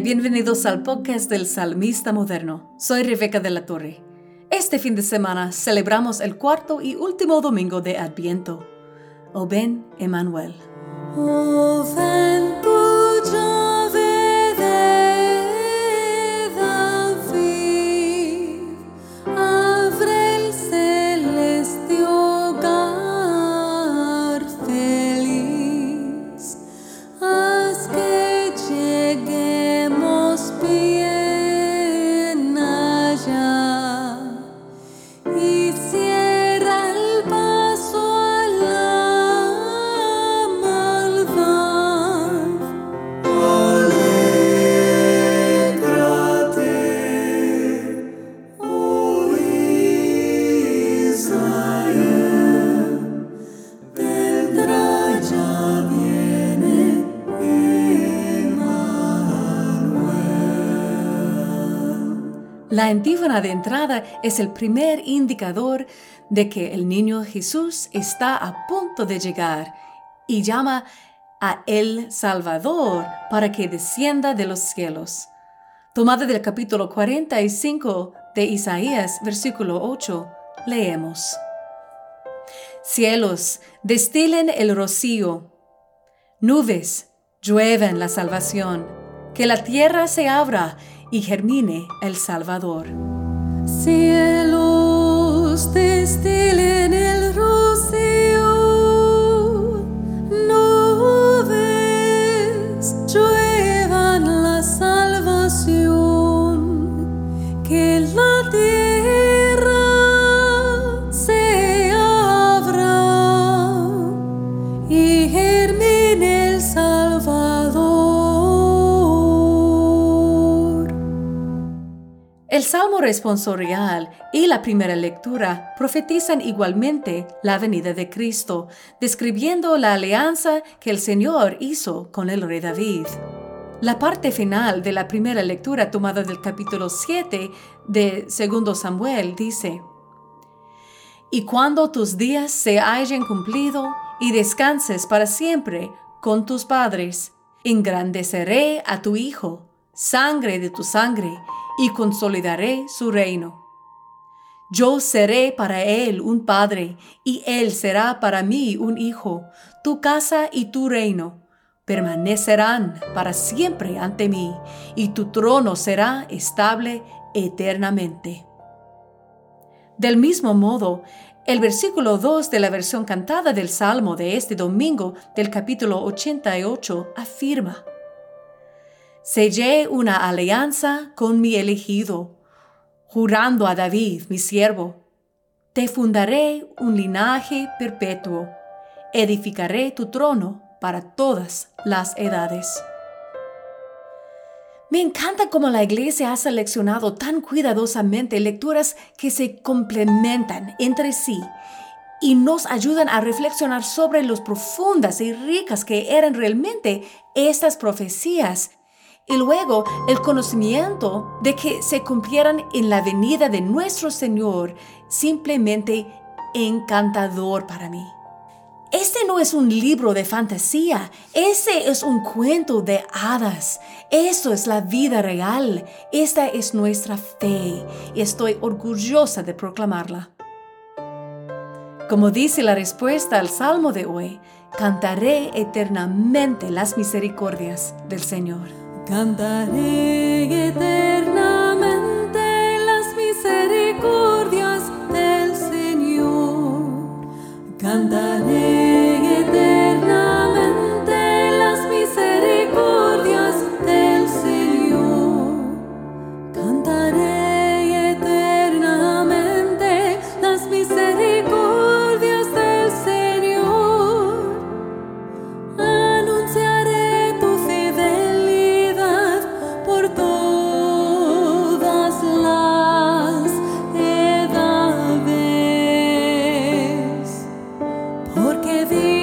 Bienvenidos al podcast del Salmista Moderno. Soy Rebeca de la Torre. Este fin de semana celebramos el cuarto y último domingo de Adviento. O ven, 想。La antífona de entrada es el primer indicador de que el niño Jesús está a punto de llegar y llama a el Salvador para que descienda de los cielos. Tomada del capítulo 45 de Isaías, versículo 8, leemos. Cielos, destilen el rocío. Nubes, llueven la salvación. Que la tierra se abra y germine el Salvador. Cielos destilen El Salmo responsorial y la primera lectura profetizan igualmente la venida de Cristo, describiendo la alianza que el Señor hizo con el rey David. La parte final de la primera lectura tomada del capítulo 7 de 2 Samuel dice, Y cuando tus días se hayan cumplido y descanses para siempre con tus padres, engrandeceré a tu Hijo, sangre de tu sangre, y consolidaré su reino. Yo seré para él un padre, y él será para mí un hijo. Tu casa y tu reino permanecerán para siempre ante mí, y tu trono será estable eternamente. Del mismo modo, el versículo 2 de la versión cantada del Salmo de este domingo del capítulo 88 afirma, sellé una alianza con mi elegido, jurando a David, mi siervo, te fundaré un linaje perpetuo, edificaré tu trono para todas las edades. Me encanta cómo la iglesia ha seleccionado tan cuidadosamente lecturas que se complementan entre sí y nos ayudan a reflexionar sobre los profundas y ricas que eran realmente estas profecías y luego el conocimiento de que se cumplieran en la venida de nuestro Señor, simplemente encantador para mí. Este no es un libro de fantasía, ese es un cuento de hadas. Esto es la vida real, esta es nuestra fe y estoy orgullosa de proclamarla. Como dice la respuesta al salmo de hoy, cantaré eternamente las misericordias del Señor. Cantaré eternamente give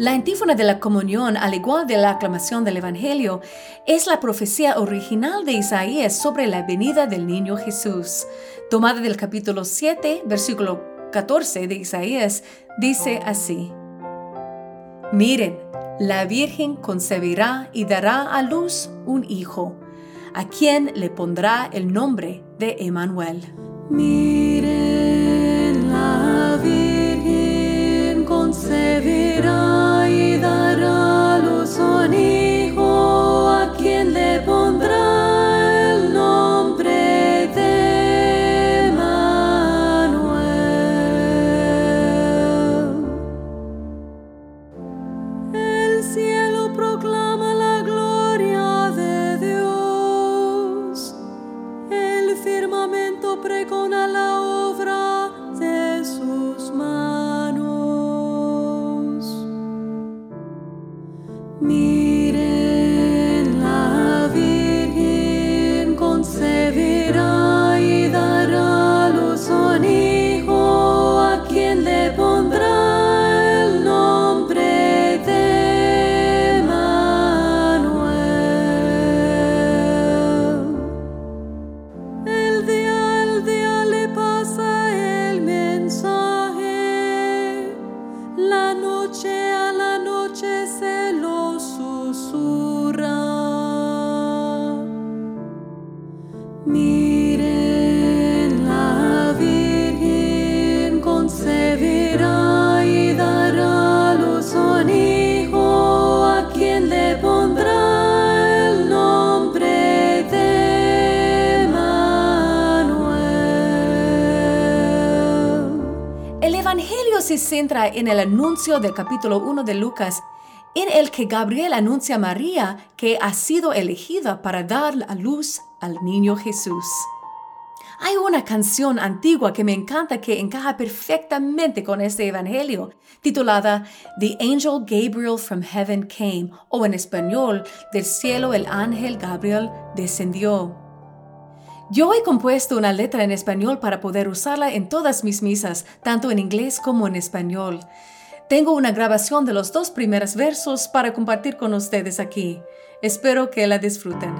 La antífona de la comunión, al igual de la aclamación del Evangelio, es la profecía original de Isaías sobre la venida del niño Jesús. Tomada del capítulo 7, versículo 14 de Isaías, dice así. Miren, la Virgen concebirá y dará a luz un hijo, a quien le pondrá el nombre de Emmanuel. Miren, la se centra en el anuncio del capítulo 1 de Lucas, en el que Gabriel anuncia a María que ha sido elegida para dar a luz al niño Jesús. Hay una canción antigua que me encanta que encaja perfectamente con este Evangelio, titulada The Angel Gabriel from Heaven Came, o en español, Del cielo el ángel Gabriel descendió. Yo he compuesto una letra en español para poder usarla en todas mis misas, tanto en inglés como en español. Tengo una grabación de los dos primeros versos para compartir con ustedes aquí. Espero que la disfruten.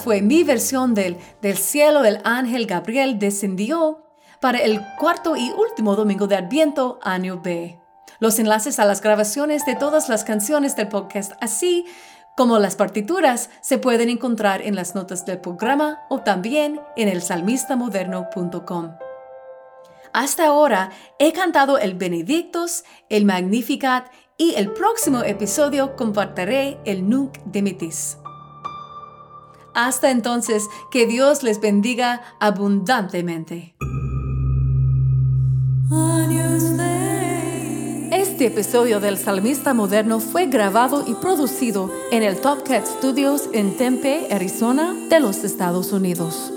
Fue mi versión del Del cielo el ángel Gabriel descendió para el cuarto y último domingo de Adviento, año B. Los enlaces a las grabaciones de todas las canciones del podcast, así como las partituras, se pueden encontrar en las notas del programa o también en el salmistamoderno.com. Hasta ahora he cantado el Benedictus, el Magnificat y el próximo episodio compartiré el Nunc Dimittis. Hasta entonces, que Dios les bendiga abundantemente. Este episodio del Salmista Moderno fue grabado y producido en el Top Cat Studios en Tempe, Arizona, de los Estados Unidos.